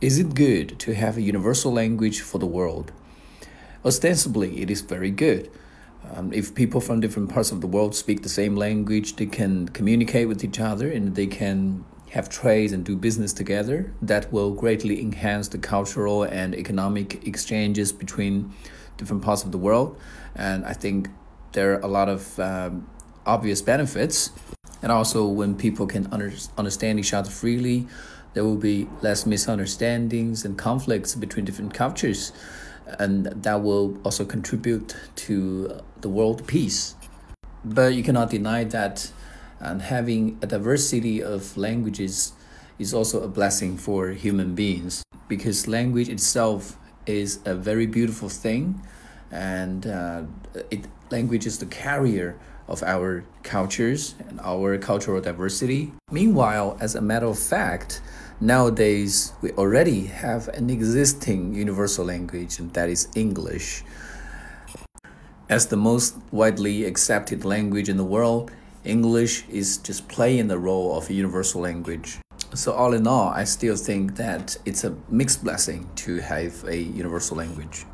Is it good to have a universal language for the world? Ostensibly, it is very good. Um, if people from different parts of the world speak the same language, they can communicate with each other and they can have trade and do business together. That will greatly enhance the cultural and economic exchanges between different parts of the world. And I think there are a lot of um, obvious benefits. And also, when people can under, understand each other freely, there will be less misunderstandings and conflicts between different cultures. And that will also contribute to the world peace. But you cannot deny that and having a diversity of languages is also a blessing for human beings because language itself is a very beautiful thing and uh, it language is the carrier of our cultures and our cultural diversity. Meanwhile, as a matter of fact, nowadays we already have an existing universal language, and that is English. As the most widely accepted language in the world, English is just playing the role of a universal language. So, all in all, I still think that it's a mixed blessing to have a universal language.